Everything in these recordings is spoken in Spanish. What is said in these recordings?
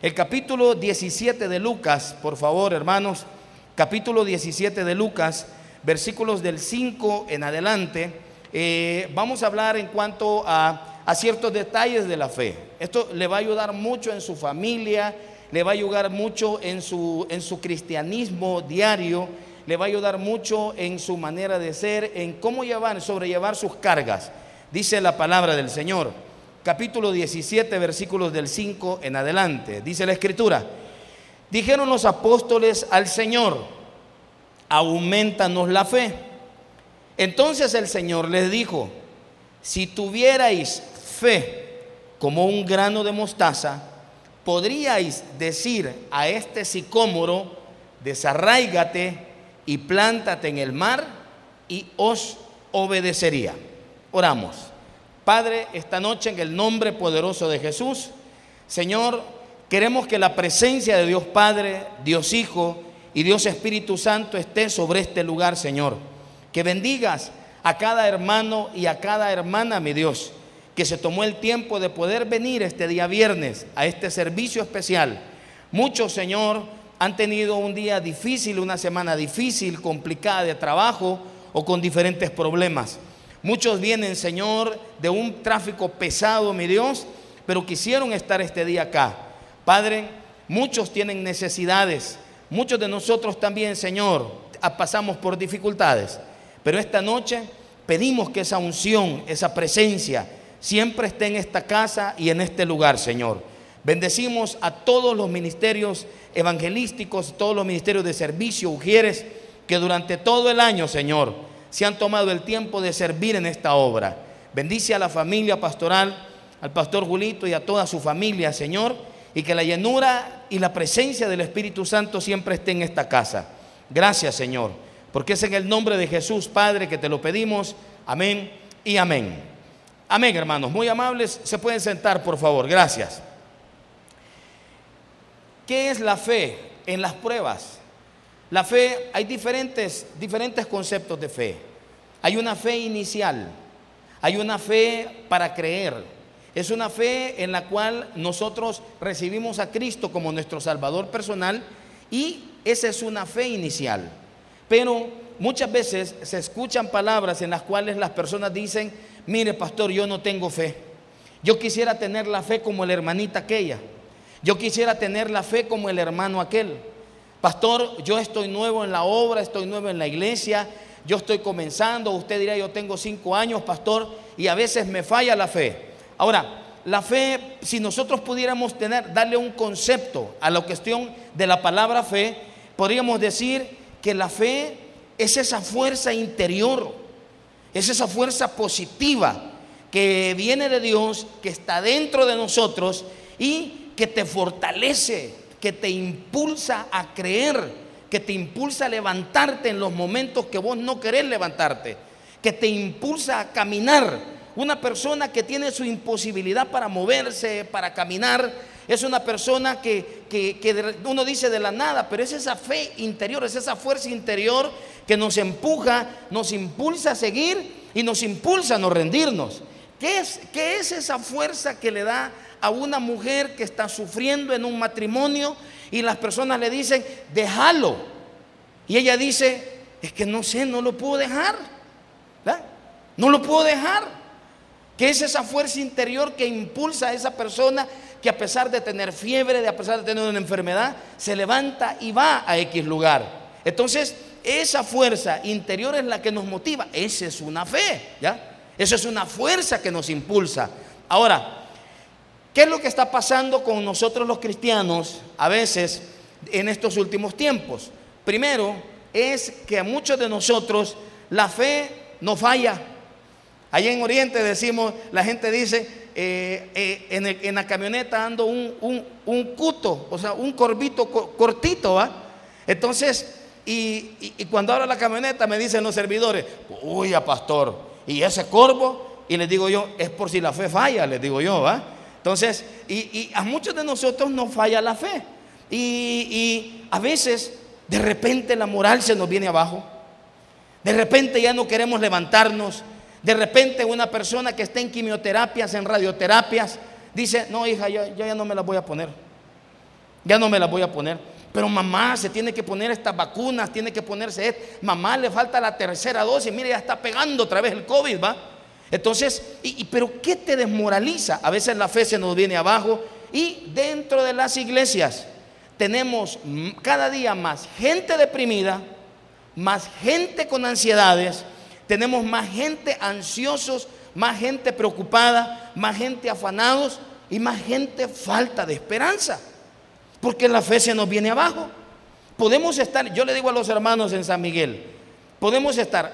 El capítulo 17 de Lucas, por favor, hermanos, capítulo 17 de Lucas, versículos del 5 en adelante, eh, vamos a hablar en cuanto a, a ciertos detalles de la fe. Esto le va a ayudar mucho en su familia, le va a ayudar mucho en su, en su cristianismo diario, le va a ayudar mucho en su manera de ser, en cómo llevar, sobrellevar sus cargas. Dice la palabra del Señor capítulo 17, versículos del 5 en adelante. Dice la escritura, dijeron los apóstoles al Señor, aumentanos la fe. Entonces el Señor les dijo, si tuvierais fe como un grano de mostaza, podríais decir a este sicómoro, desarraígate y plántate en el mar y os obedecería. Oramos. Padre, esta noche en el nombre poderoso de Jesús, Señor, queremos que la presencia de Dios Padre, Dios Hijo y Dios Espíritu Santo esté sobre este lugar, Señor. Que bendigas a cada hermano y a cada hermana, mi Dios, que se tomó el tiempo de poder venir este día viernes a este servicio especial. Muchos, Señor, han tenido un día difícil, una semana difícil, complicada de trabajo o con diferentes problemas. Muchos vienen, Señor, de un tráfico pesado, mi Dios, pero quisieron estar este día acá. Padre, muchos tienen necesidades. Muchos de nosotros también, Señor, pasamos por dificultades. Pero esta noche pedimos que esa unción, esa presencia, siempre esté en esta casa y en este lugar, Señor. Bendecimos a todos los ministerios evangelísticos, todos los ministerios de servicio, ujieres, que durante todo el año, Señor, se han tomado el tiempo de servir en esta obra. Bendice a la familia pastoral, al pastor Julito y a toda su familia, Señor, y que la llenura y la presencia del Espíritu Santo siempre esté en esta casa. Gracias, Señor, porque es en el nombre de Jesús, Padre, que te lo pedimos. Amén y amén. Amén, hermanos. Muy amables. Se pueden sentar, por favor. Gracias. ¿Qué es la fe en las pruebas? La fe, hay diferentes, diferentes conceptos de fe. Hay una fe inicial, hay una fe para creer. Es una fe en la cual nosotros recibimos a Cristo como nuestro Salvador personal y esa es una fe inicial. Pero muchas veces se escuchan palabras en las cuales las personas dicen, mire pastor, yo no tengo fe. Yo quisiera tener la fe como la hermanita aquella. Yo quisiera tener la fe como el hermano aquel. Pastor, yo estoy nuevo en la obra, estoy nuevo en la iglesia, yo estoy comenzando, usted dirá, yo tengo cinco años, pastor, y a veces me falla la fe. Ahora, la fe, si nosotros pudiéramos tener, darle un concepto a la cuestión de la palabra fe, podríamos decir que la fe es esa fuerza interior, es esa fuerza positiva que viene de Dios, que está dentro de nosotros y que te fortalece, que te impulsa a creer, que te impulsa a levantarte en los momentos que vos no querés levantarte, que te impulsa a caminar. Una persona que tiene su imposibilidad para moverse, para caminar, es una persona que, que, uno dice de la nada, pero es esa fe interior, es esa fuerza interior que nos empuja, nos impulsa a seguir y nos impulsa a no rendirnos. ¿Qué es, ¿Qué es esa fuerza que le da a una mujer que está sufriendo en un matrimonio y las personas le dicen, déjalo. Y ella dice, es que no sé, no lo puedo dejar. No lo puedo dejar. Que es esa fuerza interior que impulsa a esa persona que a pesar de tener fiebre, de a pesar de tener una enfermedad, se levanta y va a X lugar. Entonces, esa fuerza interior es la que nos motiva. Esa es una fe, ¿ya? Esa es una fuerza que nos impulsa. Ahora, ¿Qué es lo que está pasando con nosotros los cristianos a veces en estos últimos tiempos? Primero es que a muchos de nosotros la fe no falla. Allá en Oriente decimos, la gente dice, eh, eh, en, la camioneta ando un, un, cuto, o sea, un corbito cortito, ¿va? Entonces, y, cuando abro la camioneta me dicen los servidores, uy, pastor, ¿y ese corvo? Y les digo yo, es por si la fe falla, les digo yo, ¿va? Entonces, y, a muchos de nosotros nos falla la fe. Y, a veces, de repente la moral se nos viene abajo. De repente ya no queremos levantarnos. De repente una persona que está en quimioterapias, en radioterapias, dice, no hija, yo, ya no me la voy a poner. ya no me las voy a poner. Pero mamá se tiene que poner estas vacunas, tiene que ponerse. Mamá le falta la tercera dosis, mire, ya está pegando otra vez el COVID, ¿va? Entonces, y, pero ¿qué te desmoraliza? A veces la fe se nos viene abajo y dentro de las iglesias tenemos cada día más gente deprimida, más gente con ansiedades, tenemos más gente ansiosos, más gente preocupada, más gente afanados y más gente falta de esperanza. Porque la fe se nos viene abajo. Podemos estar, yo le digo a los hermanos en San Miguel, podemos estar,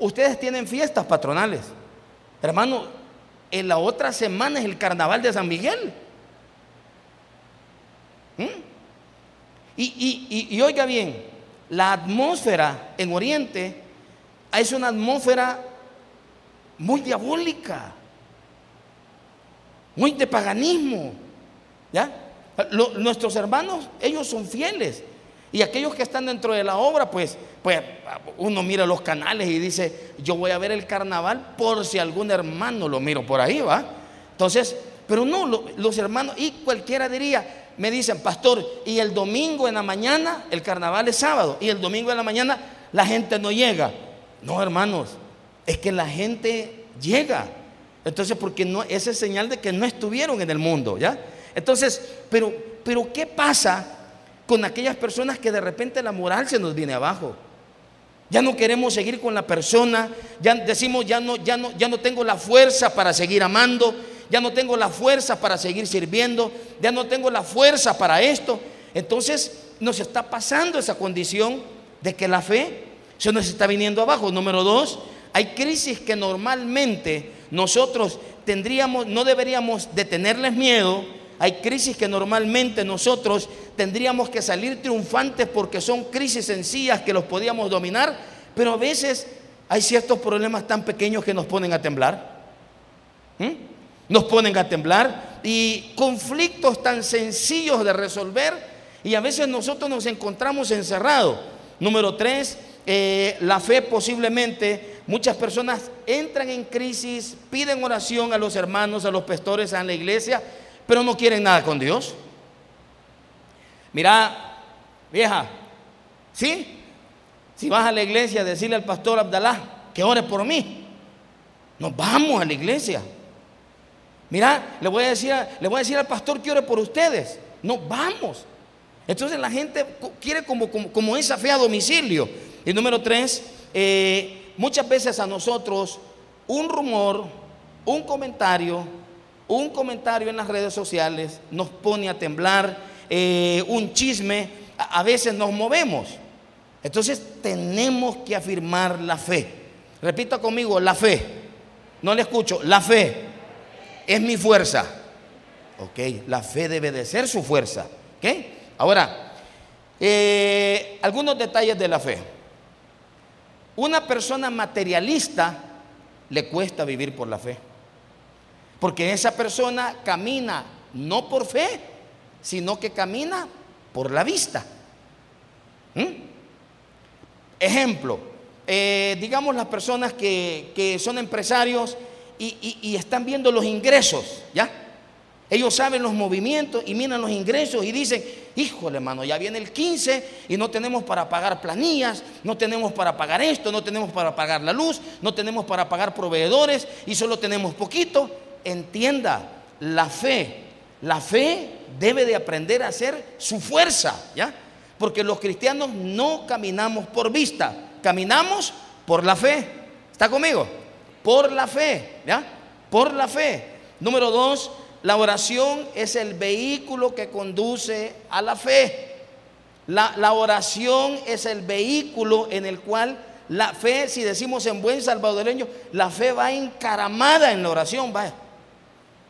ustedes tienen fiestas patronales. Hermano, en la otra semana es el carnaval de San Miguel. ¿Mm? y oiga bien, la atmósfera en Oriente es una atmósfera muy diabólica, muy de paganismo. ¿Ya? nuestros hermanos, ellos son fieles. Y aquellos que están dentro de la obra, pues, pues uno mira los canales y dice, yo voy a ver el carnaval por si algún hermano lo miro por ahí, ¿va? Entonces, pero no, los hermanos, y cualquiera diría, me dicen, pastor, y el domingo en la mañana, el carnaval es sábado, y el domingo en la mañana la gente no llega. No, hermanos, es que la gente llega. Entonces, porque no, esa es señal de que no estuvieron en el mundo, ¿ya? Entonces, pero, pero ¿qué pasa con aquellas personas que de repente la moral se nos viene abajo? Ya no queremos seguir con la persona, ya decimos ya no, ya no, ya no tengo la fuerza para seguir amando, ya no tengo la fuerza para seguir sirviendo, ya no tengo la fuerza para esto. Entonces nos está pasando esa condición de que la fe se nos está viniendo abajo. Número dos, hay crisis que normalmente nosotros tendríamos, no deberíamos de tenerles miedo. Hay crisis que normalmente nosotros tendríamos que salir triunfantes porque son crisis sencillas que los podíamos dominar, pero a veces hay ciertos problemas tan pequeños que nos ponen a temblar. ¿Mm? Nos ponen a temblar y conflictos tan sencillos de resolver y a veces nosotros nos encontramos encerrados. Número tres, eh, la fe posiblemente, muchas personas entran en crisis, piden oración a los hermanos, a los pastores, a la iglesia, pero no quieren nada con Dios. Mira, vieja, ¿sí? Si vas a la iglesia, decirle al pastor Abdalá que ore por mí. Nos vamos a la iglesia. Mira, le voy a decir, le voy a decir al pastor que ore por ustedes. No vamos. Entonces la gente quiere como, como esa fe a domicilio. Y número tres, eh, muchas veces a nosotros un rumor, un comentario, un comentario en las redes sociales nos pone a temblar, eh, un chisme, a, veces nos movemos. Entonces tenemos que afirmar la fe. Repita conmigo, la fe. No le escucho, la fe es mi fuerza. Ok, la fe debe de ser su fuerza. Ok, ahora, eh, algunos detalles de la fe. Una persona materialista le cuesta vivir por la fe. Porque esa persona camina no por fe, sino que camina por la vista. ¿Mm? Ejemplo, eh, digamos las personas que, son empresarios y, y, están viendo los ingresos, ¿ya? Ellos saben los movimientos y miran los ingresos y dicen, híjole hermano, ya viene el 15 y no tenemos para pagar planillas, no tenemos para pagar esto, no tenemos para pagar la luz, no tenemos para pagar proveedores y solo tenemos poquito. Entienda, la fe, la fe debe de aprender a ser su fuerza, ¿ya? Porque los cristianos no caminamos por vista, caminamos por la fe. ¿Está conmigo? Por la fe, ¿ya? Por la fe. Número dos, la oración es el vehículo que conduce a la fe. La, oración es el vehículo en el cual la fe, si decimos en buen salvadoreño, la fe va encaramada en la oración, va.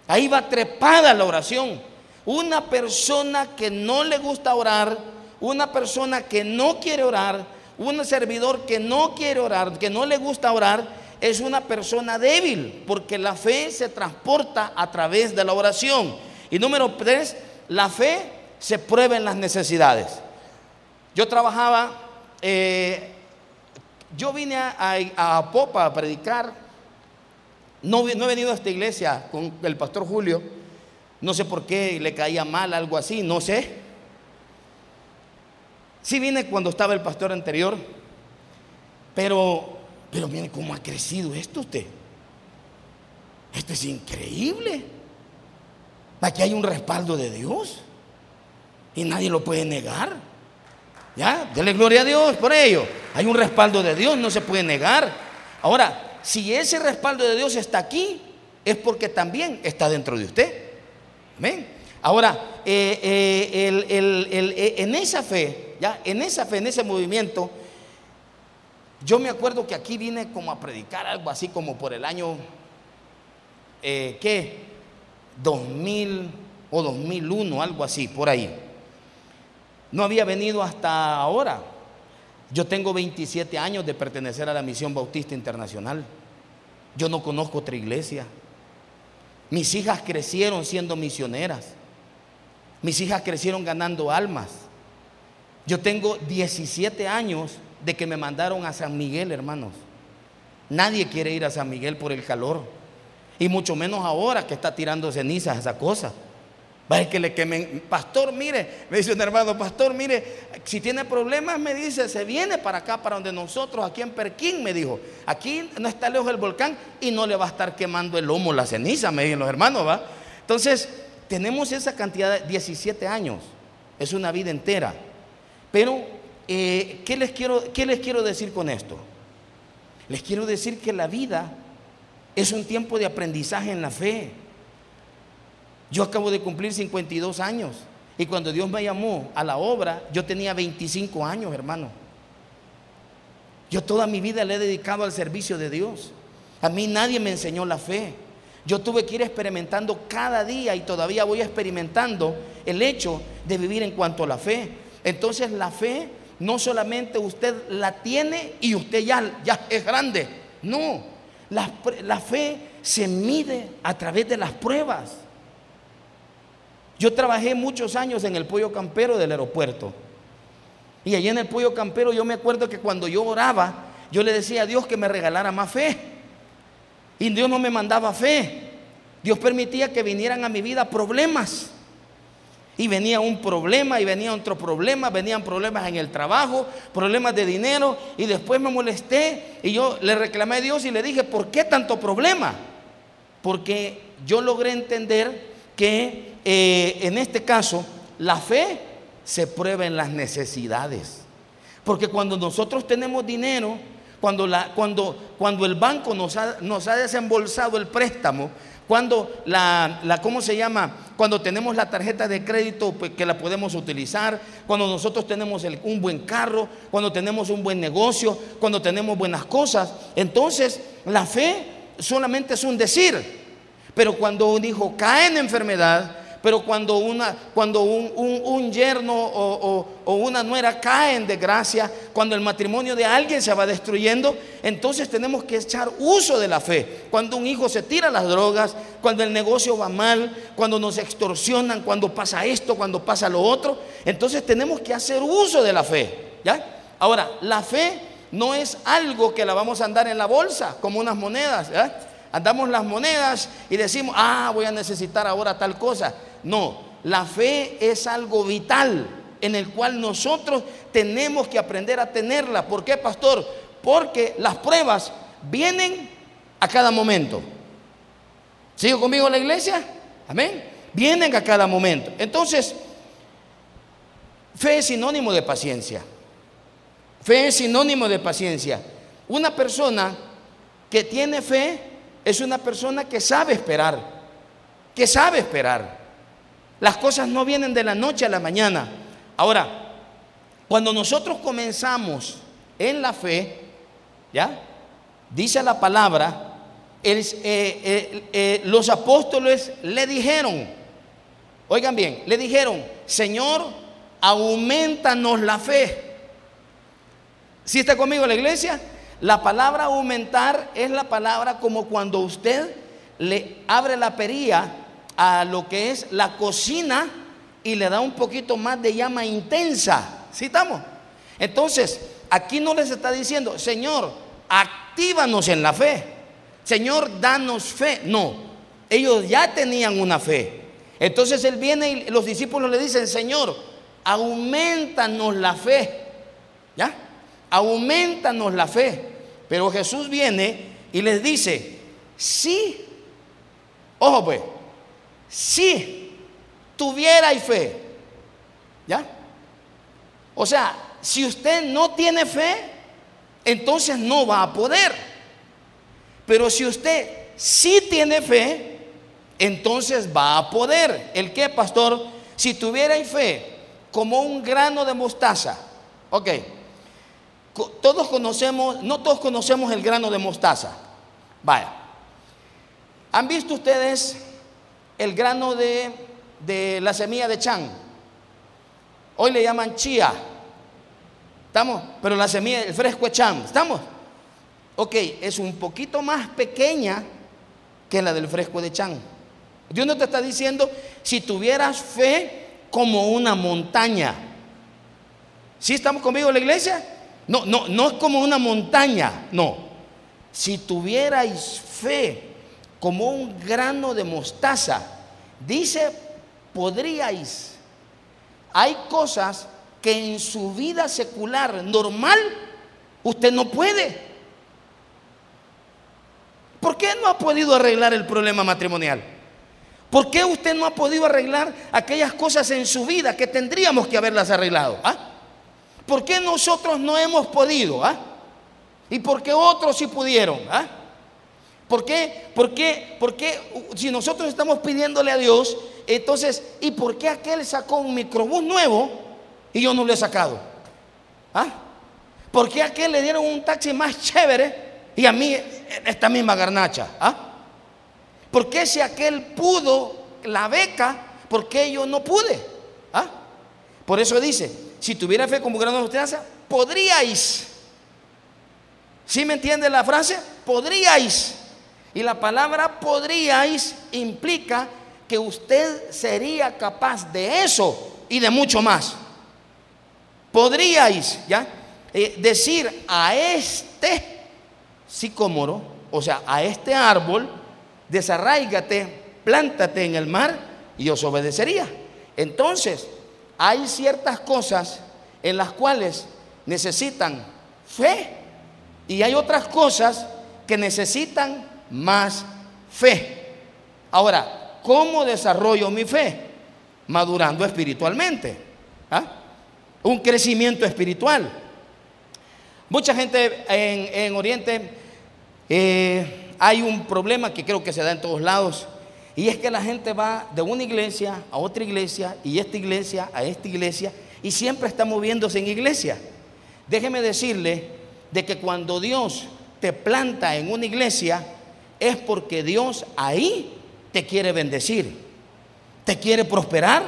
Ahí va trepada la oración. Una persona que no le gusta orar, una persona que no quiere orar, un servidor que no quiere orar, que no le gusta orar, es una persona débil, porque la fe se transporta a través de la oración. Y número tres, la fe se prueba en las necesidades. Yo trabajaba, eh, yo vine a, Popa a predicar, no, no he venido a esta iglesia con el pastor Julio, no sé por qué le caía mal, algo así, no sé. Sí vine cuando estaba el pastor anterior, pero, pero mire cómo ha crecido esto usted. Esto es increíble. Aquí hay un respaldo de Dios y nadie lo puede negar. Ya, dele gloria a Dios por ello. Hay un respaldo de Dios, no se puede negar. Ahora, si ese respaldo de Dios está aquí, es porque también está dentro de usted. Amén. Ahora, eh, eh, eh, en esa fe, ya, en esa fe, en ese movimiento, yo me acuerdo que aquí vine como a predicar algo así como por el año, ¿qué? 2000 o 2001, algo así, por ahí. No había venido hasta ahora. Yo tengo 27 años de pertenecer a la Misión Bautista Internacional. Yo no conozco otra iglesia. Mis hijas crecieron siendo misioneras. Mis hijas crecieron ganando almas. Yo tengo 17 años de que me mandaron a San Miguel, hermanos. Nadie quiere ir a San Miguel por el calor. Y mucho menos ahora que está tirando cenizas esa cosa. Va que le quemen. Pastor, mire, me dice un hermano, pastor, mire, si tiene problemas, me dice, se viene para acá, para donde nosotros, aquí en Perquín, me dijo. Aquí no está lejos el volcán y no le va a estar quemando el lomo la ceniza, me dicen los hermanos, ¿va? Entonces, tenemos esa cantidad de 17 años. Es una vida entera. Pero, eh, ¿qué, les quiero, ¿qué les quiero decir con esto? Les quiero decir que la vida es un tiempo de aprendizaje en la fe. Yo acabo de cumplir 52 años y cuando Dios me llamó a la obra, yo tenía 25 años, hermano. Yo toda mi vida le he dedicado al servicio de Dios. A mí nadie me enseñó la fe. Yo tuve que ir experimentando cada día y todavía voy experimentando el hecho de vivir en cuanto a la fe. Entonces la fe no solamente usted la tiene y usted ya, ya es grande. No, la, la fe se mide a través de las pruebas. Yo trabajé muchos años en el pollo campero del aeropuerto. Y allí en el pollo campero yo me acuerdo que cuando yo oraba, yo le decía a Dios que me regalara más fe. Y Dios no me mandaba fe. Dios permitía que vinieran a mi vida problemas. Y venía un problema y venía otro problema, venían problemas en el trabajo, problemas de dinero. Y después me molesté y yo le reclamé a Dios y le dije, ¿por qué tanto problema? Porque yo logré entender que eh, en este caso la fe se prueba en las necesidades. Porque cuando nosotros tenemos dinero, cuando, la, cuando, cuando el banco nos ha, nos ha, desembolsado el préstamo, cuando la, la, ¿cómo se llama? Cuando tenemos la tarjeta de crédito pues, que la podemos utilizar, cuando nosotros tenemos un buen carro, cuando tenemos un buen negocio, cuando tenemos buenas cosas, entonces la fe solamente es un decir. Pero cuando un hijo cae en enfermedad, pero cuando, una, cuando un, yerno o, o, una nuera cae en desgracia, cuando el matrimonio de alguien se va destruyendo, entonces tenemos que echar uso de la fe. Cuando un hijo se tira las drogas, cuando el negocio va mal, cuando nos extorsionan, cuando pasa esto, cuando pasa lo otro, entonces tenemos que hacer uso de la fe. ¿ya? Ahora, la fe no es algo que la vamos a andar en la bolsa como unas monedas. Andamos las monedas y decimos, ah, voy a necesitar ahora tal cosa. No, la fe es algo vital en el cual nosotros tenemos que aprender a tenerla. ¿Por qué, pastor? Porque las pruebas vienen a cada momento. ¿Sigo conmigo en la iglesia? Amén. Vienen a cada momento. Entonces, fe es sinónimo de paciencia. Fe es sinónimo de paciencia. Una persona que tiene fe es una persona que sabe esperar, que sabe esperar. Las cosas no vienen de la noche a la mañana. Ahora, cuando nosotros comenzamos en la fe, ¿ya? Dice la palabra, eh, eh, eh, los apóstoles le dijeron, oigan bien, le dijeron, Señor, aumentanos la fe. ¿Sí está conmigo la iglesia? La palabra aumentar es la palabra como cuando usted le abre la pería a lo que es la cocina y le da un poquito más de llama intensa. ¿Sí estamos? Entonces, aquí no les está diciendo, Señor, actívanos en la fe. Señor, danos fe. No, ellos ya tenían una fe. Entonces Él viene y los discípulos le dicen, Señor, aumentanos la fe. ¿Ya? Aumentanos la fe. Pero Jesús viene y les dice, sí, ojo pues, si tuvierais fe, ¿ya? O sea, si usted no tiene fe, entonces no va a poder. Pero si usted sí tiene fe, entonces va a poder. ¿El qué, pastor? Si tuvierais fe como un grano de mostaza, ok, todos conocemos, no todos conocemos el grano de mostaza. Vaya. ¿Han visto ustedes el grano de, de la semilla de chan? Hoy le llaman chía. ¿Estamos? Pero la semilla, el fresco es chan. ¿Estamos? Ok, es un poquito más pequeña que la del fresco de chan. Dios no te está diciendo si tuvieras fe como una montaña. ¿Sí estamos conmigo en la iglesia? No, no, no es como una montaña, no. Si tuvierais fe como un grano de mostaza, dice, podríais. Hay cosas que en su vida secular normal usted no puede. ¿Por qué no ha podido arreglar el problema matrimonial? ¿Por qué usted no ha podido arreglar aquellas cosas en su vida que tendríamos que haberlas arreglado? ¿Ah? ¿Por qué nosotros no hemos podido? Ah? ¿Y por qué otros sí pudieron? ¿Ah? ¿Por qué? ¿Por qué? ¿Por qué? Si nosotros estamos pidiéndole a Dios, entonces, ¿y por qué aquel sacó un microbús nuevo y yo no lo he sacado? ¿Ah? ¿Por qué aquel le dieron un taxi más chévere y a mí esta misma garnacha? ¿Ah? ¿Por qué si aquel pudo la beca, por qué yo no pude? ¿Ah? Por eso dice, si tuviera fe como grano de mostaza, podríais. ¿Sí me entiende la frase? Podríais. Y la palabra podríais implica que usted sería capaz de eso y de mucho más. Podríais, ¿ya? Eh, decir a este sicómoro, o sea, a este árbol, desarraígate, plántate en el mar y os obedecería. Entonces, hay ciertas cosas en las cuales necesitan fe y hay otras cosas que necesitan más fe. Ahora, ¿cómo desarrollo mi fe? Madurando espiritualmente. ¿ah? Un crecimiento espiritual. Mucha gente en, Oriente eh, hay un problema que creo que se da en todos lados y es que la gente va de una iglesia a otra iglesia y esta iglesia a esta iglesia y siempre está moviéndose en iglesia. Déjeme decirle de que cuando Dios te planta en una iglesia es porque Dios ahí te quiere bendecir, te quiere prosperar,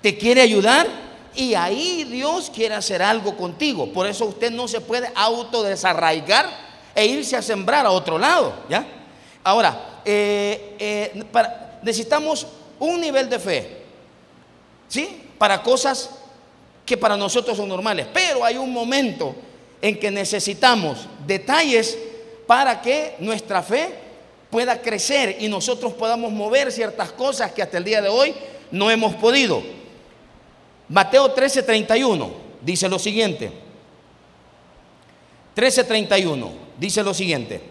te quiere ayudar y ahí Dios quiere hacer algo contigo. Por eso usted no se puede autodesarraigar e irse a sembrar a otro lado, ¿ya? Ahora, eh, eh, necesitamos un nivel de fe, ¿sí? Para cosas que para nosotros son normales. Pero hay un momento en que necesitamos detalles para que nuestra fe pueda crecer y nosotros podamos mover ciertas cosas que hasta el día de hoy no hemos podido. Mateo 13:31 dice lo siguiente. 13:31 dice lo siguiente.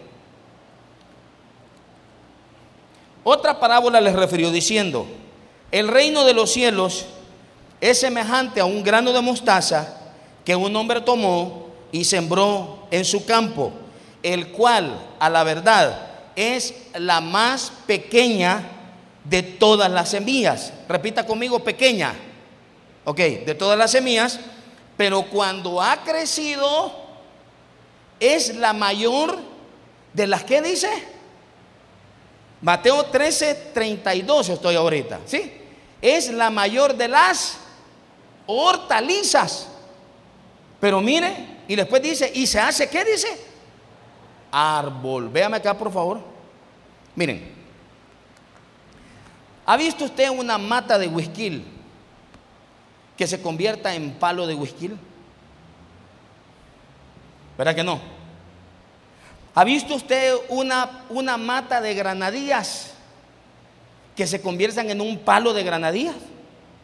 Otra parábola les refirió diciendo, el reino de los cielos es semejante a un grano de mostaza que un hombre tomó y sembró en su campo, el cual a la verdad es la más pequeña de todas las semillas. Repita conmigo, pequeña. Ok, de todas las semillas, pero cuando ha crecido es la mayor de las que dice Mateo 13, 32 estoy ahorita, ¿sí? Es la mayor de las hortalizas. Pero mire, y después dice, ¿y se hace qué dice? Árbol. Véame acá, por favor. Miren, ¿ha visto usted una mata de whisky que se convierta en palo de whisky? ¿Verdad que no? ¿Ha visto usted una, una mata de granadillas que se conviertan en un palo de granadillas?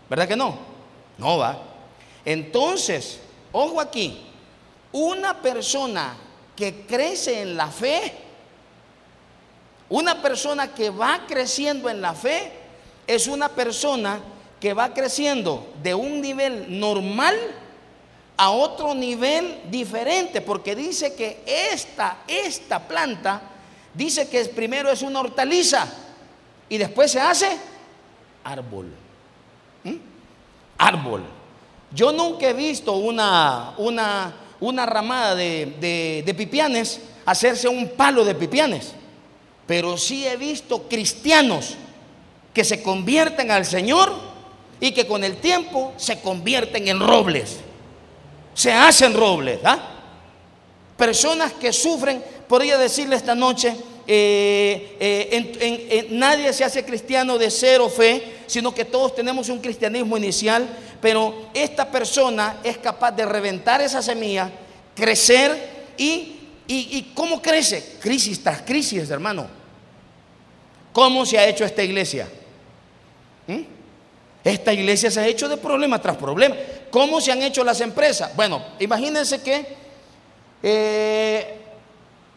¿Verdad que no? No va. Entonces, ojo aquí, una persona que crece en la fe, una persona que va creciendo en la fe, es una persona que va creciendo de un nivel normal a otro nivel diferente, porque dice que esta, esta planta, dice que primero es una hortaliza y después se hace árbol. ¿Mm? Árbol. Yo nunca he visto una, una, una ramada de, de pipianes hacerse un palo de pipianes, pero sí he visto cristianos que se convierten al Señor y que con el tiempo se convierten en robles. Se hacen robles. ¿ah? Personas que sufren, podría decirle esta noche, eh, eh, nadie se hace cristiano de cero fe, sino que todos tenemos un cristianismo inicial, pero esta persona es capaz de reventar esa semilla, crecer y, y, ¿cómo crece? Crisis tras crisis, hermano. ¿Cómo se ha hecho esta iglesia? ¿Mm? Esta iglesia se ha hecho de problema tras problema. ¿Cómo se han hecho las empresas? Bueno, imagínense que eh,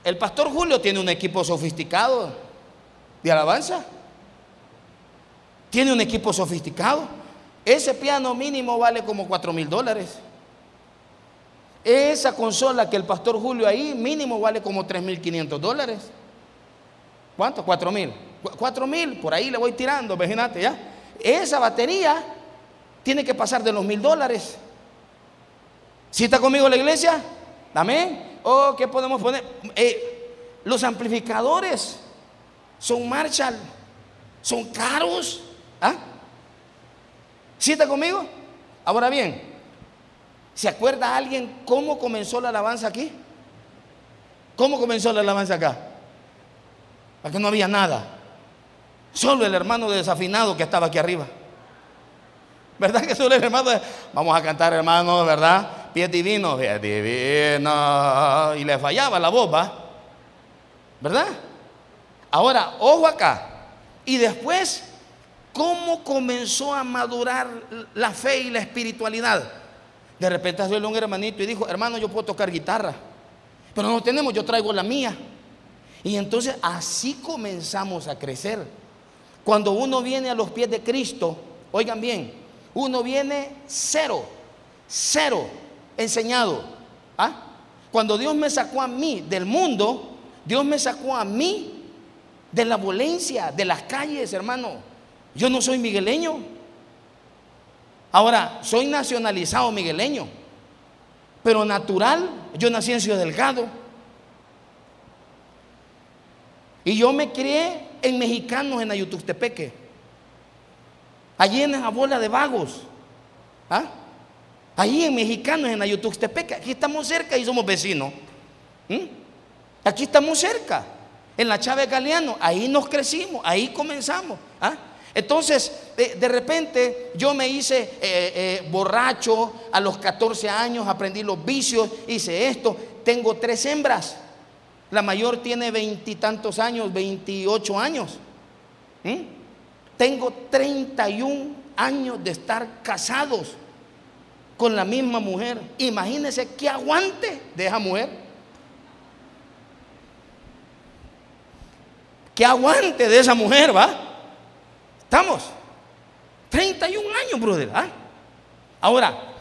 el pastor Julio tiene un equipo sofisticado de alabanza. Tiene un equipo sofisticado. Ese piano mínimo vale como 4 mil dólares. Esa consola que el pastor Julio ahí mínimo vale como 3 mil 500 dólares. ¿Cuánto? 4 mil. 4 mil, por ahí le voy tirando, imagínate ya. Esa batería tiene que pasar de los mil dólares. ¿Si está conmigo la iglesia? Amén. Oh, ¿qué podemos poner? Eh, los amplificadores son Marshall, son caros. ¿Ah? ¿Sí está conmigo? Ahora bien, ¿se acuerda alguien cómo comenzó la alabanza aquí? ¿Cómo comenzó la alabanza acá? Aquí no había nada. Solo el hermano desafinado que estaba aquí arriba. ¿Verdad que solo el hermano? Vamos a cantar, hermano, ¿verdad? Pie divino, pie divino. Y le fallaba la voz, ¿Verdad? Ahora, ojo acá. Y después, ¿cómo comenzó a madurar la fe y la espiritualidad? De repente salió un hermanito y dijo, hermano, yo puedo tocar guitarra. Pero no tenemos, yo traigo la mía. Y entonces así comenzamos a crecer. Cuando uno viene a los pies de Cristo, oigan bien, uno viene cero, cero enseñado. ¿Ah? Cuando Dios me sacó a mí del mundo, Dios me sacó a mí de la violencia, de las calles, hermano. Yo no soy migueleño. Ahora, soy nacionalizado migueleño, pero natural, yo nací en Ciudad Delgado. Y yo me crié en mexicanos en Ayutuxtepeque. Allí en esa bola de vagos. ¿Ah? Allí en mexicanos en Ayutuxtepeque. Aquí estamos cerca y somos vecinos. ¿Mm? Aquí estamos cerca. En la Chávez Galeano. Ahí nos crecimos. Ahí comenzamos. ¿Ah? Entonces, de, repente yo me hice eh, eh, borracho a los 14 años, aprendí los vicios, hice esto. Tengo tres hembras. La mayor tiene veintitantos años, 28 años. ¿Mm? Tengo 31 años de estar casados con la misma mujer. Imagínense qué aguante de esa mujer. Qué aguante de esa mujer, ¿va? Estamos. 31 años, brother. ¿ah? Ahora,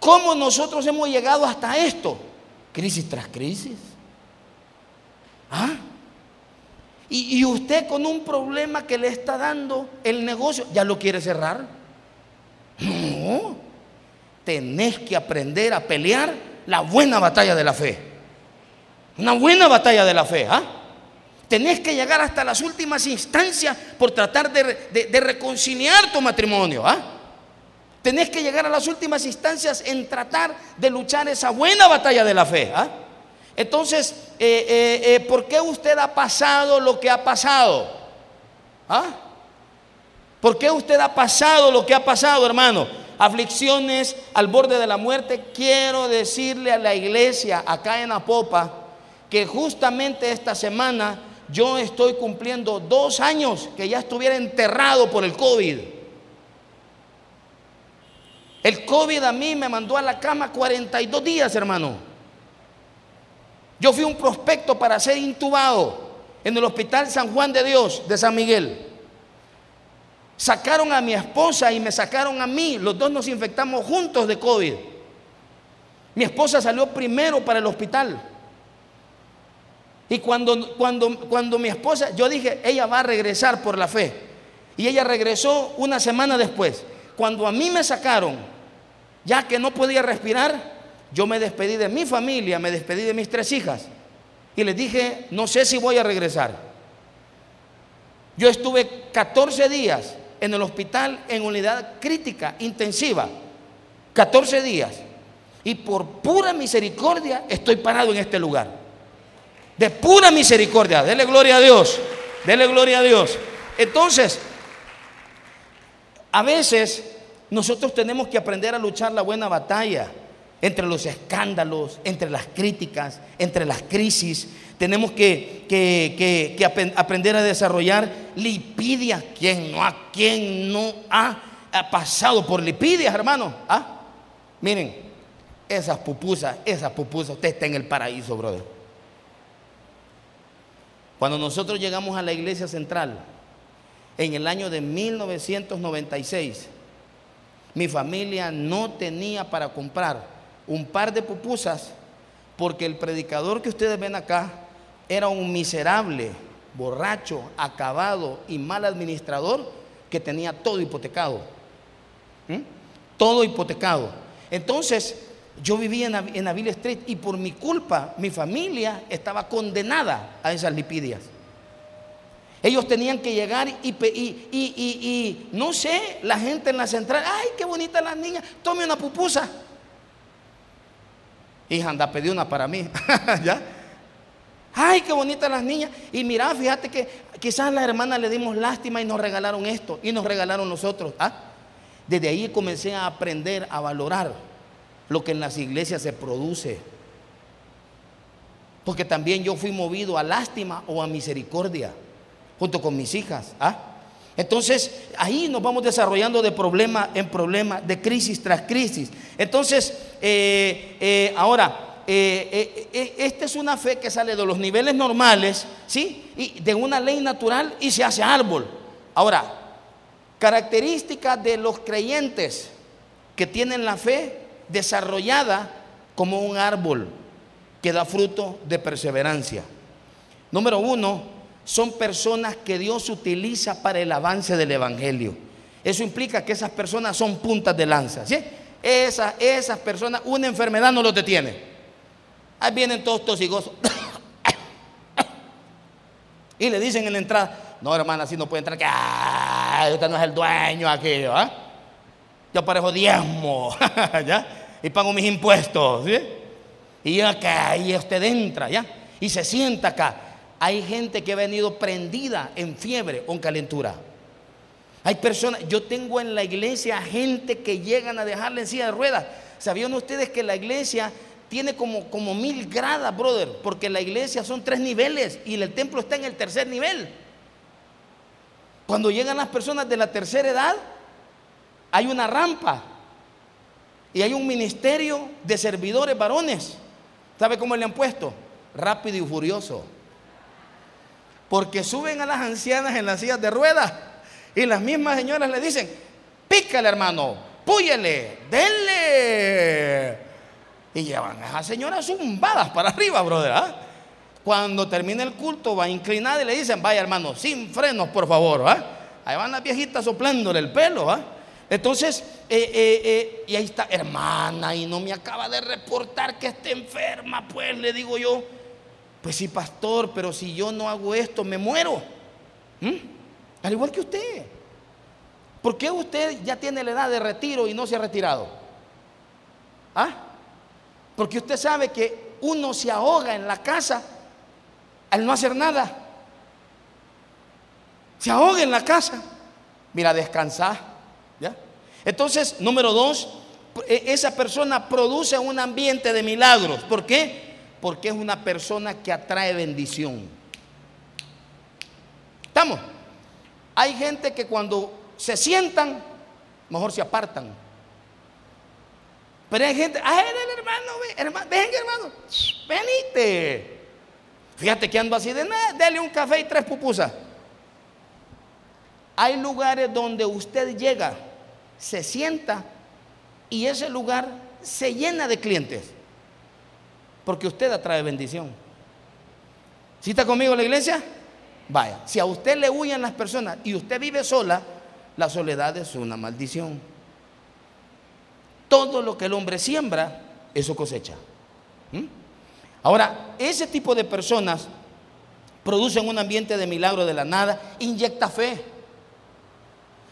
¿cómo nosotros hemos llegado hasta esto? Crisis tras crisis. ¿Ah? Y, usted con un problema que le está dando el negocio, ¿ya lo quiere cerrar? Tenés que aprender a pelear la buena batalla de la fe. Una buena batalla de la fe. ¿ah? Tenés que llegar hasta las últimas instancias por tratar de, reconciliar tu matrimonio. ¿ah? Tenés que llegar a las últimas instancias en tratar de luchar esa buena batalla de la fe. ¿ah? Entonces, eh, eh, eh, ¿por qué usted ha pasado lo que ha pasado? ¿Ah? ¿Por qué usted ha pasado lo que ha pasado, hermano? Aflicciones al borde de la muerte. Quiero decirle a la iglesia acá en Apopa que justamente esta semana yo estoy cumpliendo dos años que ya estuviera enterrado por el COVID. El COVID a mí me mandó a la cama 42 días, hermano. Yo fui un prospecto para ser intubado en el Hospital San Juan de Dios de San Miguel. Sacaron a mi esposa y me sacaron a mí. Los dos nos infectamos juntos de COVID. Mi esposa salió primero para el hospital. Y cuando, cuando, cuando mi esposa, yo dije, ella va a regresar por la fe. Y ella regresó una semana después. Cuando a mí me sacaron, ya que no podía respirar, yo me despedí de mi familia, me despedí de mis tres hijas. Y les dije, no sé si voy a regresar. Yo estuve 14 días en el hospital en unidad crítica, intensiva. 14 días. Y por pura misericordia estoy parado en este lugar. De pura misericordia. Dele gloria a Dios. Dele gloria a Dios. Entonces, a veces nosotros tenemos que aprender a luchar la buena batalla entre los escándalos, entre las críticas, entre las crisis. Tenemos que, aprender a desarrollar lipidia. ¿Quién no ha, quién no ha, pasado por lipidias, hermano? ¿Ah? Miren, esas pupusas, esas pupusas, usted está en el paraíso, brother. Cuando nosotros llegamos a la iglesia central, en el año de 1996, mi familia no tenía para comprar un par de pupusas porque el predicador que ustedes ven acá era un miserable, borracho, acabado y mal administrador que tenía todo hipotecado. Todo hipotecado. Entonces, yo vivía en, en Street y por mi culpa mi familia estaba condenada a esas lipidias. Ellos tenían que llegar y, y, y, no sé, la gente en la central, ay, qué bonita la niña, tome una pupusa. Hija, anda, pedí una para mí. ¿Ya? Ay, qué bonitas las niñas. Y mira, fíjate que quizás a las hermanas le dimos lástima y nos regalaron esto y nos regalaron nosotros. ¿Ah? Desde ahí comencé a aprender a valorar lo que en las iglesias se produce. Porque también yo fui movido a lástima o a misericordia junto con mis hijas. ¿Ah? Entonces, ahí nos vamos desarrollando de problema en problema, de crisis tras crisis. Entonces, eh, eh, ahora, eh, esta es una fe que sale de los niveles normales, ¿sí? Y de una ley natural y se hace árbol. Ahora, características de los creyentes que tienen la fe desarrollada como un árbol que da fruto de perseverancia. Número uno, son personas que Dios utiliza para el avance del Evangelio. Eso implica que esas personas son puntas de lanza. ¿sí? Esas, esas personas, una enfermedad no los detiene. Ahí vienen todos tosigosos. y le dicen en la entrada, no hermana, así no puede entrar, que usted no es el dueño aquí. ¿ah? Yo parejo diezmo, ¿ya? Y pago mis impuestos, ¿sí? Y acá, y usted entra, ¿ya? Y se sienta acá hay gente que ha venido prendida en fiebre o en calentura. Hay personas, yo tengo en la iglesia gente que llegan a dejarle en silla de ruedas. ¿Sabían ustedes que la iglesia tiene como, como mil gradas, brother? Porque la iglesia son tres niveles y el templo está en el tercer nivel. Cuando llegan las personas de la tercera edad, hay una rampa y hay un ministerio de servidores varones. ¿Sabe cómo le han puesto? Rápido y furioso. Porque suben a las ancianas en las sillas de ruedas y las mismas señoras le dicen, pícale hermano, púyele, denle. Y llevan a esas señoras zumbadas para arriba, brother. ¿ah? Cuando termina el culto va inclinada y le dicen, vaya hermano, sin frenos, por favor. ¿ah? Ahí van las viejitas soplándole el pelo. ¿ah? Entonces, eh, eh, eh, y ahí está, hermana, y no me acaba de reportar que esté enferma, pues le digo yo. Pues sí, pastor, pero si yo no hago esto, me muero. ¿Mm? Al igual que usted. ¿Por qué usted ya tiene la edad de retiro y no se ha retirado? ¿Ah? Porque usted sabe que uno se ahoga en la casa al no hacer nada. Se ahoga en la casa. Mira, descansar. ¿Ya? Entonces, número dos, e-, esa persona produce un ambiente de milagros. ¿Por qué? Porque es una persona que atrae bendición. ¿Estamos? Hay gente que cuando se sientan, mejor se apartan. Pero hay gente, el hermano, hermano, ven hermano, venite. Fíjate que ando así de dale un café y tres pupusas. Hay lugares donde usted llega, se sienta y ese lugar se llena de clientes. Porque usted atrae bendición. ¿Sí está conmigo la iglesia? Vaya, si a usted le huyen las personas y usted vive sola, la soledad es una maldición. Todo lo que el hombre siembra, eso cosecha. ¿Mm? Ahora, ese tipo de personas producen un ambiente de milagro de la nada, inyecta fe.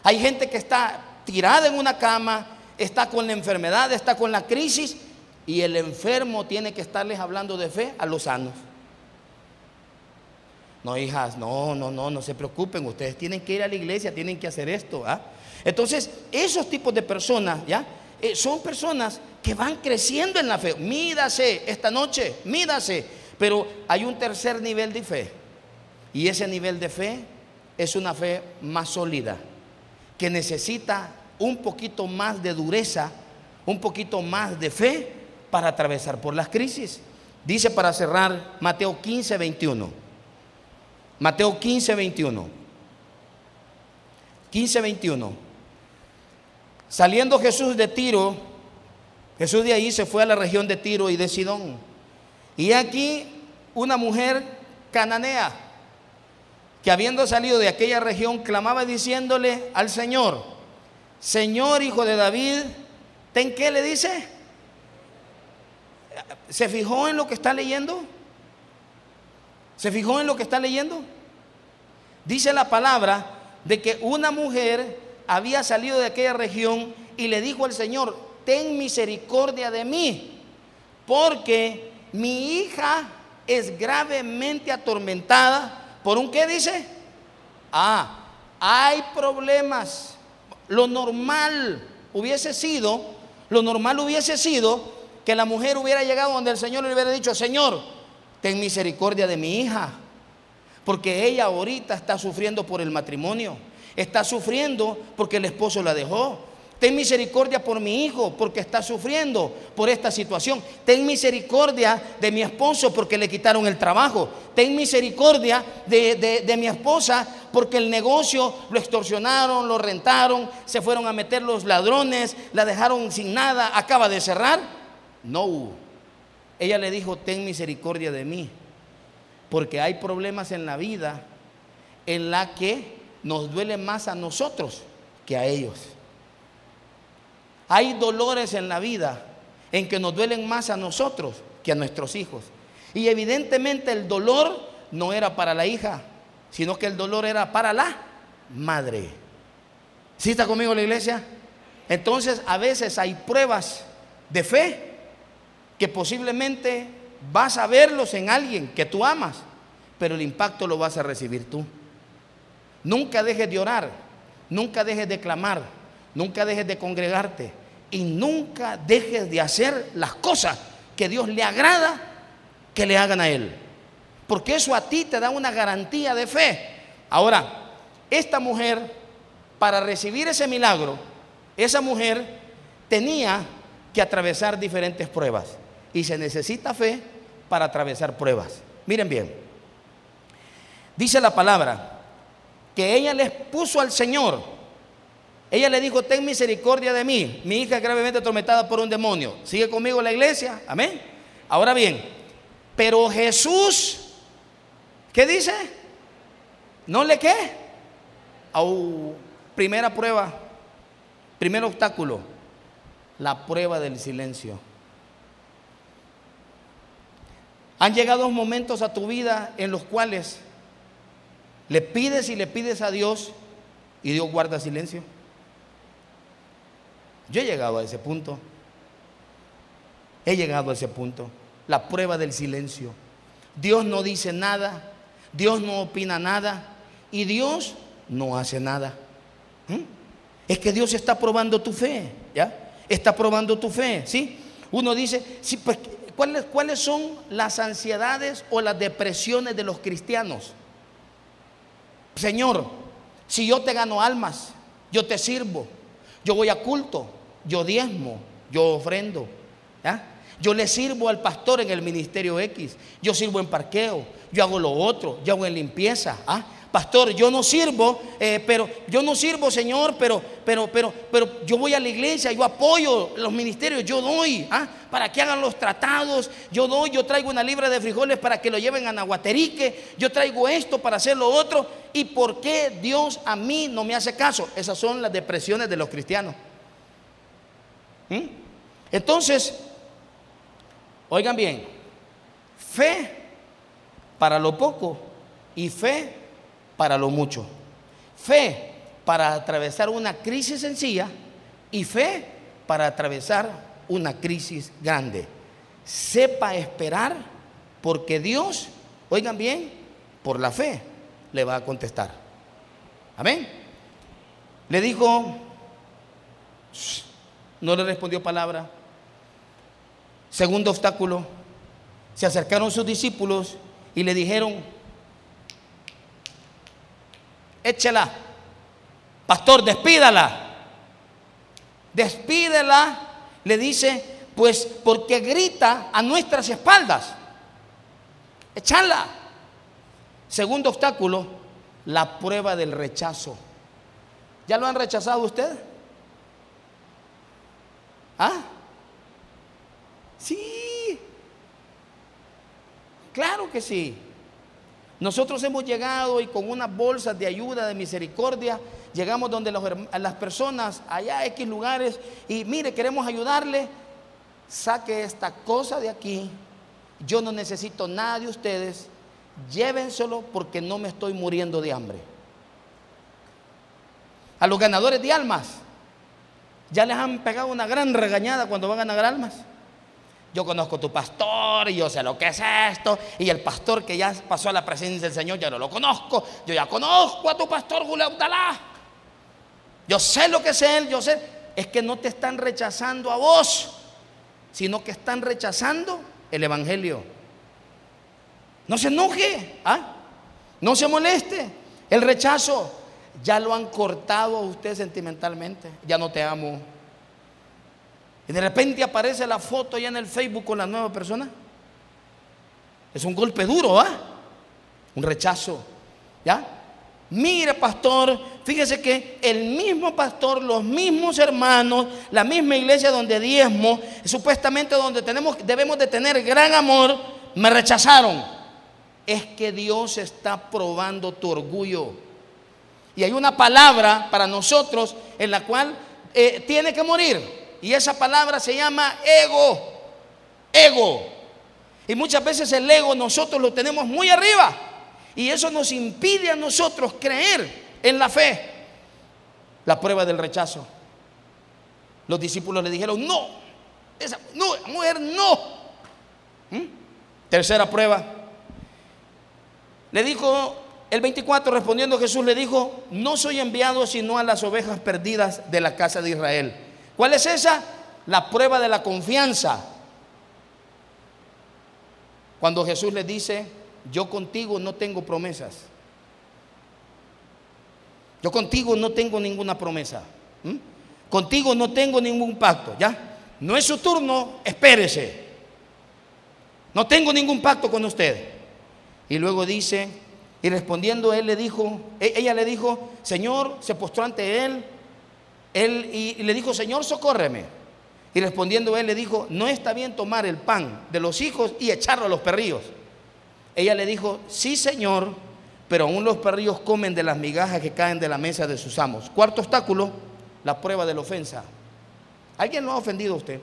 Hay gente que está tirada en una cama, está con la enfermedad, está con la crisis, y el enfermo tiene que estarles hablando de fe a los sanos. No, hijas, no, no, no, no se preocupen, ustedes tienen que ir a la iglesia, tienen que hacer esto. ¿ah? Entonces, esos tipos de personas, ¿ya? Eh, son personas que van creciendo en la fe. Mídase esta noche, mídase. Pero hay un tercer nivel de fe. Y ese nivel de fe es una fe más sólida, que necesita un poquito más de dureza, un poquito más de fe para atravesar por las crisis. Dice para cerrar Mateo 15, 21. Mateo 15, 21. 15, 21. Saliendo Jesús de Tiro, Jesús de ahí se fue a la región de Tiro y de Sidón. Y aquí una mujer cananea, que habiendo salido de aquella región, clamaba diciéndole al Señor, Señor hijo de David, ¿ten qué le dice? ¿Se fijó en lo que está leyendo? ¿Se fijó en lo que está leyendo? Dice la palabra de que una mujer había salido de aquella región y le dijo al Señor, ten misericordia de mí, porque mi hija es gravemente atormentada. ¿Por un qué dice? Ah, hay problemas. Lo normal hubiese sido, lo normal hubiese sido que la mujer hubiera llegado donde el Señor le hubiera dicho, Señor, ten misericordia de mi hija, porque ella ahorita está sufriendo por el matrimonio, está sufriendo porque el esposo la dejó. Ten misericordia por mi hijo porque está sufriendo por esta situación. Ten misericordia de mi esposo porque le quitaron el trabajo. Ten misericordia de, de, mi esposa porque el negocio lo extorsionaron, lo rentaron, se fueron a meter los ladrones, la dejaron sin nada, acaba de cerrar. No. Ella le dijo, ten misericordia de mí, porque hay problemas en la vida en la que nos duele más a nosotros que a ellos. Hay dolores en la vida en que nos duelen más a nosotros que a nuestros hijos. Y evidentemente el dolor no era para la hija, sino que el dolor era para la madre. ¿Sí está conmigo la iglesia? Entonces a veces hay pruebas de fe que posiblemente vas a verlos en alguien que tú amas, pero el impacto lo vas a recibir tú. Nunca dejes de orar, nunca dejes de clamar, nunca dejes de congregarte y nunca dejes de hacer las cosas que Dios le agrada que le hagan a Él. Porque eso a ti te da una garantía de fe. Ahora, esta mujer, para recibir ese milagro, esa mujer tenía que atravesar diferentes pruebas y se necesita fe para atravesar pruebas. Miren bien, dice la palabra que ella les puso al Señor, ella le dijo, ten misericordia de mí, mi hija es gravemente atormentada por un demonio. Sigue conmigo la iglesia, amén. Ahora bien, pero Jesús, ¿qué dice? ¿No le qué? Primera prueba, primer obstáculo, la prueba del silencio. Han llegado momentos a tu vida en los cuales le pides y le pides a Dios y Dios guarda silencio. Yo he llegado a ese punto. He llegado a ese punto. La prueba del silencio. Dios no dice nada, Dios no opina nada y Dios no hace nada. ¿Mm? Es que Dios está probando tu fe, ¿ya? Está probando tu fe, ¿sí? Uno dice, sí, pues ¿Cuáles, son las ansiedades o las depresiones de los cristianos? Señor, si yo te gano almas, yo te sirvo, yo voy a culto, yo diezmo, yo ofrendo. Yo le sirvo al pastor en el ministerio X, yo sirvo en parqueo, yo hago lo otro, yo hago en limpieza. ¿ah? Pastor, yo no sirvo, eh, pero yo no sirvo, Señor, pero, pero, pero, pero yo voy a la iglesia, yo apoyo los ministerios, yo doy ¿ah? para que hagan los tratados, yo doy, yo traigo una libra de frijoles para que lo lleven a Nahuaterique, yo traigo esto para hacer lo otro. ¿Y por qué Dios a mí no me hace caso? Esas son las depresiones de los cristianos. ¿Mm? Entonces, oigan bien, fe para lo poco y fe para lo mucho. Fe para atravesar una crisis sencilla y fe para atravesar una crisis grande. Sepa esperar porque Dios, oigan bien, por la fe le va a contestar. Amén. Le dijo, no le respondió palabra. Segundo obstáculo, se acercaron sus discípulos y le dijeron, échela. Pastor, despídala. Despídela, le dice, pues porque grita a nuestras espaldas. Echala. Segundo obstáculo, la prueba del rechazo. ¿Ya lo han rechazado usted? ¿Ah? Sí. Claro que sí. Nosotros hemos llegado y con unas bolsas de ayuda, de misericordia, llegamos donde las personas, allá a X lugares, y mire, queremos ayudarle, saque esta cosa de aquí, yo no necesito nada de ustedes, llévenselo porque no me estoy muriendo de hambre. A los ganadores de almas, ya les han pegado una gran regañada cuando van a ganar almas yo conozco a tu pastor y yo sé lo que es esto. Y el pastor que ya pasó a la presencia del Señor, ya no lo conozco. Yo ya conozco a tu pastor Guleudalá. Yo sé lo que es él, yo sé. Es que no te están rechazando a vos, sino que están rechazando el Evangelio. No se enoje, ¿ah? no se moleste. El rechazo ya lo han cortado a usted sentimentalmente. Ya no te amo, y de repente aparece la foto ya en el Facebook con la nueva persona. Es un golpe duro, ¿ah? Un rechazo. ¿Ya? Mire, pastor, fíjese que el mismo pastor, los mismos hermanos, la misma iglesia donde diezmo, supuestamente donde tenemos, debemos de tener gran amor, me rechazaron. Es que Dios está probando tu orgullo. Y hay una palabra para nosotros en la cual eh, tiene que morir. Y esa palabra se llama ego. Ego. Y muchas veces el ego nosotros lo tenemos muy arriba. Y eso nos impide a nosotros creer en la fe. La prueba del rechazo. Los discípulos le dijeron, no, esa no, mujer no. ¿Mm? Tercera prueba. Le dijo el 24 respondiendo Jesús le dijo, no soy enviado sino a las ovejas perdidas de la casa de Israel. ¿Cuál es esa? La prueba de la confianza. Cuando Jesús le dice, yo contigo no tengo promesas. Yo contigo no tengo ninguna promesa. Contigo no tengo ningún pacto. ¿Ya? No es su turno, espérese. No tengo ningún pacto con usted. Y luego dice, y respondiendo él le dijo, e-, ella le dijo, Señor, se postró ante él él y, le dijo, Señor, socórreme. Y respondiendo él le dijo, no está bien tomar el pan de los hijos y echarlo a los perrillos. Ella le dijo, sí, Señor, pero aún los perrillos comen de las migajas que caen de la mesa de sus amos. Cuarto obstáculo, la prueba de la ofensa. ¿Alguien lo ha ofendido a usted?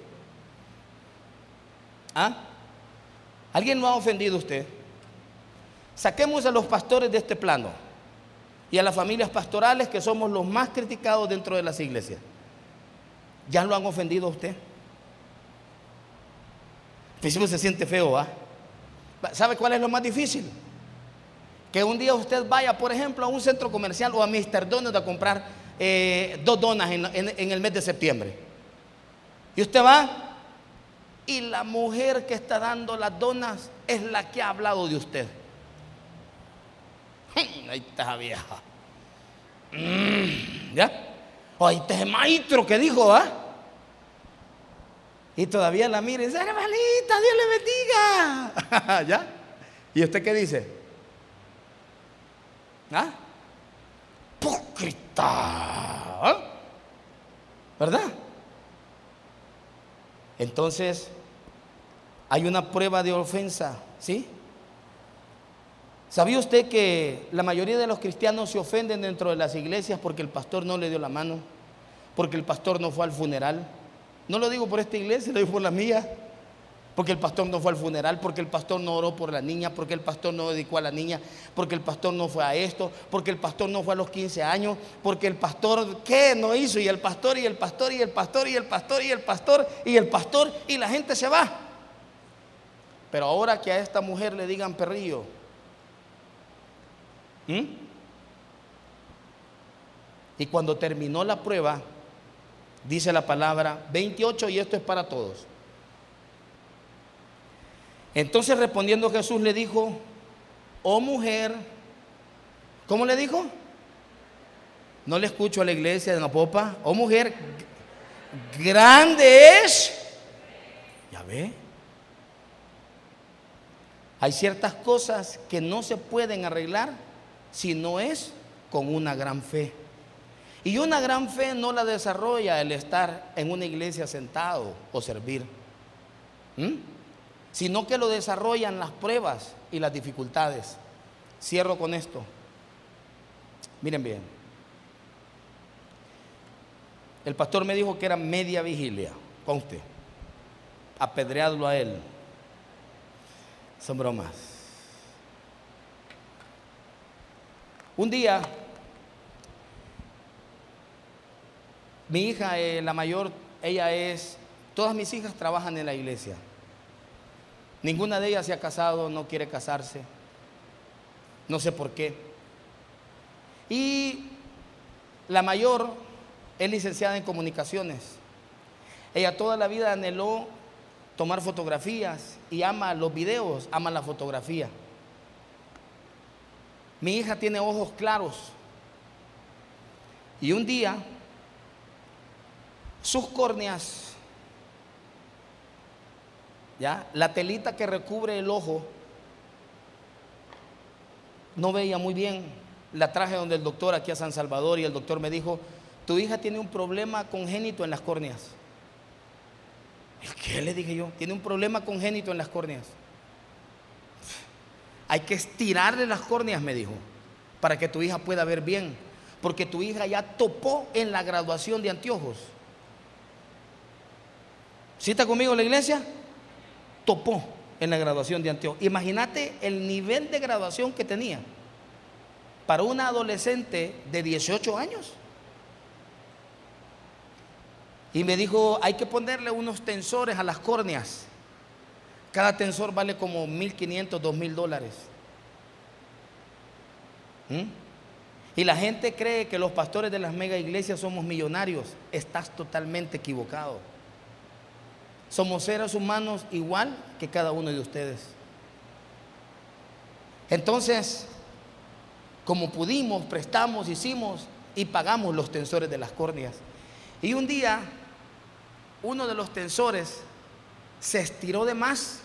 ¿Ah? ¿Alguien lo ha ofendido a usted? Saquemos a los pastores de este plano y a las familias pastorales que somos los más criticados dentro de las iglesias. ¿Ya lo han ofendido a usted? Pues se siente feo, ¿ah? ¿Sabe cuál es lo más difícil? Que un día usted vaya, por ejemplo, a un centro comercial o a Mr. Donald a comprar eh, dos donas en el mes de septiembre. Y usted va y la mujer que está dando las donas es la que ha hablado de usted. Ahí está vieja. Mm, ¿Ya? Ahí está el maestro que dijo, ¿ah? Y todavía la mira y dice, hermanita, Dios le bendiga. ¿Ya? ¿Y usted qué dice? ¿Ah? Hipócrita. ¿Verdad? Entonces, hay una prueba de ofensa, ¿sí? ¿Sabía usted que la mayoría de los cristianos se ofenden dentro de las iglesias porque el pastor no le dio la mano? Porque el pastor no fue al funeral. No lo digo por esta iglesia, lo digo por la mía. Porque el pastor no fue al funeral, porque el pastor no oró por la niña, porque el pastor no dedicó a la niña, porque el pastor no fue a esto, porque el pastor no fue a los 15 años, porque el pastor, ¿qué no hizo? Y el pastor, y el pastor, y el pastor, y el pastor, y el pastor, y el pastor, y la gente se va. Pero ahora que a esta mujer le digan perrillo, ¿Mm? Y cuando terminó la prueba, dice la palabra 28 y esto es para todos. Entonces respondiendo Jesús le dijo, oh mujer, ¿cómo le dijo? No le escucho a la iglesia de la popa, oh mujer, grande es. Ya ve. Hay ciertas cosas que no se pueden arreglar si no es con una gran fe. Y una gran fe no la desarrolla el estar en una iglesia sentado o servir, sino que lo desarrollan las pruebas y las dificultades. Cierro con esto. Miren bien. El pastor me dijo que era media vigilia. Con usted. Apedreadlo a él. Son bromas. Un día, mi hija, eh, la mayor, ella es, todas mis hijas trabajan en la iglesia. Ninguna de ellas se ha casado, no quiere casarse. No sé por qué. Y la mayor es licenciada en comunicaciones. Ella toda la vida anheló tomar fotografías y ama los videos, ama la fotografía. Mi hija tiene ojos claros. Y un día, sus córneas, ya, la telita que recubre el ojo, no veía muy bien. La traje donde el doctor aquí a San Salvador y el doctor me dijo, tu hija tiene un problema congénito en las córneas. ¿Qué le dije yo? Tiene un problema congénito en las córneas. Hay que estirarle las córneas, me dijo, para que tu hija pueda ver bien. Porque tu hija ya topó en la graduación de anteojos. ¿Sí está conmigo la iglesia? Topó en la graduación de anteojos. Imagínate el nivel de graduación que tenía para una adolescente de 18 años. Y me dijo, hay que ponerle unos tensores a las córneas. Cada tensor vale como 1.500, 2.000 dólares. ¿Mm? Y la gente cree que los pastores de las mega iglesias somos millonarios. Estás totalmente equivocado. Somos seres humanos igual que cada uno de ustedes. Entonces, como pudimos, prestamos, hicimos y pagamos los tensores de las córneas. Y un día, uno de los tensores se estiró de más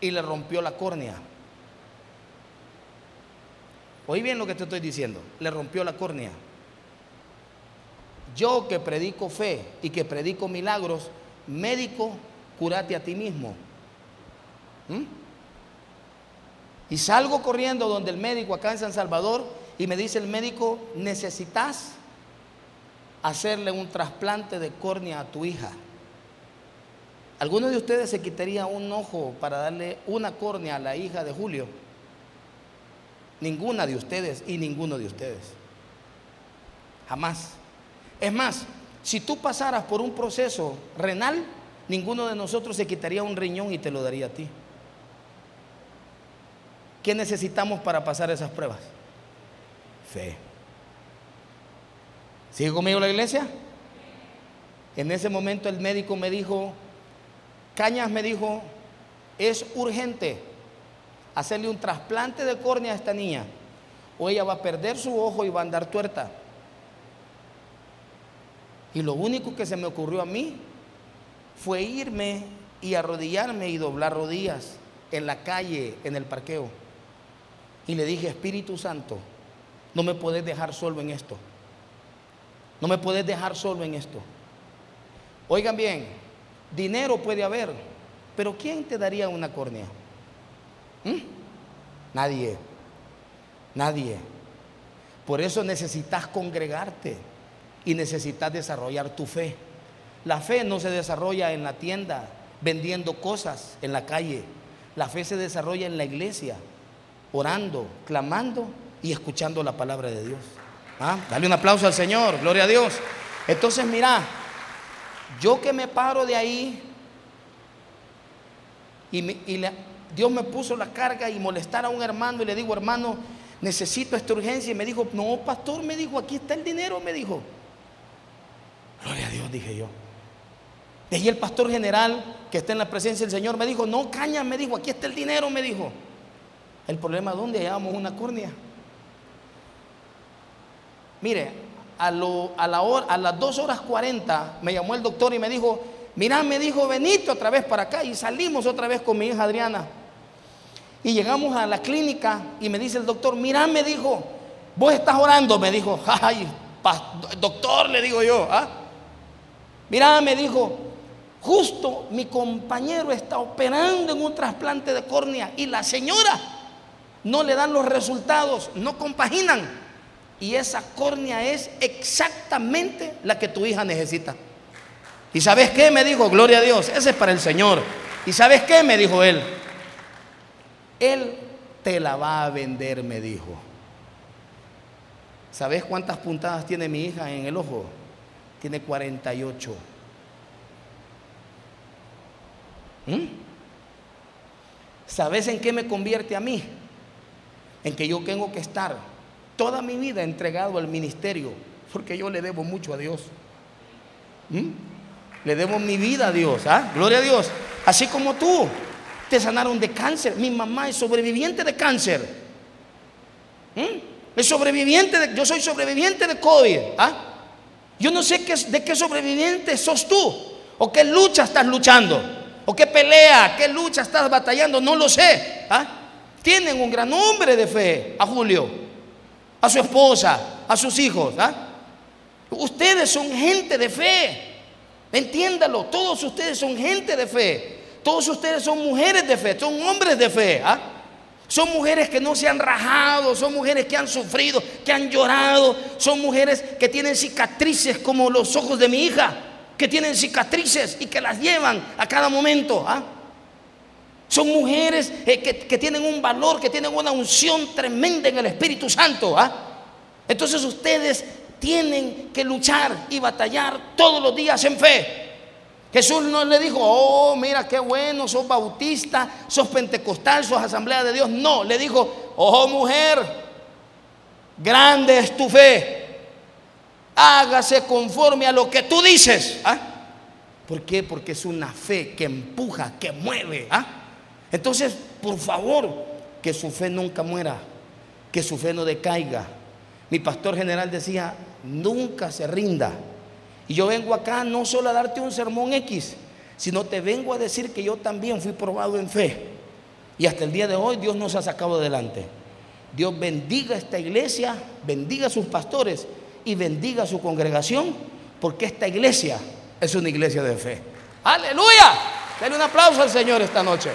y le rompió la córnea. Oí bien lo que te estoy diciendo. Le rompió la córnea. Yo que predico fe y que predico milagros, médico, curate a ti mismo. ¿Mm? Y salgo corriendo donde el médico acá en San Salvador y me dice el médico, necesitas hacerle un trasplante de córnea a tu hija. ¿Alguno de ustedes se quitaría un ojo para darle una córnea a la hija de Julio? Ninguna de ustedes y ninguno de ustedes. Jamás. Es más, si tú pasaras por un proceso renal, ninguno de nosotros se quitaría un riñón y te lo daría a ti. ¿Qué necesitamos para pasar esas pruebas? Fe. ¿Sigue conmigo la iglesia? En ese momento el médico me dijo, Cañas me dijo, es urgente hacerle un trasplante de córnea a esta niña o ella va a perder su ojo y va a andar tuerta. Y lo único que se me ocurrió a mí fue irme y arrodillarme y doblar rodillas en la calle, en el parqueo. Y le dije, Espíritu Santo, no me puedes dejar solo en esto. No me puedes dejar solo en esto. Oigan bien, dinero puede haber, pero ¿quién te daría una córnea? ¿Mm? Nadie. Nadie. Por eso necesitas congregarte y necesitas desarrollar tu fe. La fe no se desarrolla en la tienda vendiendo cosas en la calle. La fe se desarrolla en la iglesia, orando, clamando y escuchando la palabra de Dios. ¿Ah? Dale un aplauso al Señor, gloria a Dios. Entonces, mira, yo que me paro de ahí y, Dios me puso la carga y molestar a un hermano y le digo, hermano, necesito esta urgencia. Y me dijo, no, pastor, me dijo, aquí está el dinero, me dijo. Gloria a Dios, dije yo. Y ahí el pastor general que está en la presencia del Señor me dijo, no, caña, me dijo, aquí está el dinero, me dijo. El problema dónde hallamos una córnea. Mire, a, lo, a, la hora, a las 2 horas 40 me llamó el doctor y me dijo, mira, me dijo, venite otra vez para acá. Y salimos otra vez con mi hija Adriana. Y llegamos a la clínica y me dice el doctor, mira, me dijo, vos estás orando, me dijo, ay, doctor, le digo yo, ¿ah? mira, me dijo, justo mi compañero está operando en un trasplante de córnea y la señora no le dan los resultados, no compaginan. Y esa córnea es exactamente la que tu hija necesita. ¿Y sabes qué? Me dijo, gloria a Dios, ese es para el Señor. ¿Y sabes qué? Me dijo él. Él te la va a vender, me dijo. ¿Sabes cuántas puntadas tiene mi hija en el ojo? Tiene 48. ¿Mm? ¿Sabes en qué me convierte a mí? En que yo tengo que estar toda mi vida entregado al ministerio, porque yo le debo mucho a Dios. ¿Mm? Le debo mi vida a Dios, ¿ah? Gloria a Dios. Así como tú te sanaron de cáncer. Mi mamá es sobreviviente de cáncer. ¿Mm? Es sobreviviente de, yo soy sobreviviente de COVID. ¿ah? Yo no sé qué, de qué sobreviviente sos tú. O qué lucha estás luchando. O qué pelea, qué lucha estás batallando. No lo sé. ¿ah? Tienen un gran hombre de fe. A Julio. A su esposa. A sus hijos. ¿ah? Ustedes son gente de fe. Entiéndalo. Todos ustedes son gente de fe. Todos ustedes son mujeres de fe, son hombres de fe. ¿ah? Son mujeres que no se han rajado, son mujeres que han sufrido, que han llorado, son mujeres que tienen cicatrices como los ojos de mi hija, que tienen cicatrices y que las llevan a cada momento. ¿ah? Son mujeres eh, que, tienen un valor, que tienen una unción tremenda en el Espíritu Santo. ¿ah? Entonces ustedes tienen que luchar y batallar todos los días en fe. Jesús no le dijo, oh, mira qué bueno, sos bautista, sos pentecostal, sos asamblea de Dios. No, le dijo, oh mujer, grande es tu fe, hágase conforme a lo que tú dices. ¿Ah? ¿Por qué? Porque es una fe que empuja, que mueve. ¿ah? Entonces, por favor, que su fe nunca muera, que su fe no decaiga. Mi pastor general decía, nunca se rinda. Y yo vengo acá no solo a darte un sermón X, sino te vengo a decir que yo también fui probado en fe. Y hasta el día de hoy Dios nos ha sacado adelante. Dios bendiga esta iglesia, bendiga a sus pastores y bendiga a su congregación, porque esta iglesia es una iglesia de fe. Aleluya. Dale un aplauso al Señor esta noche.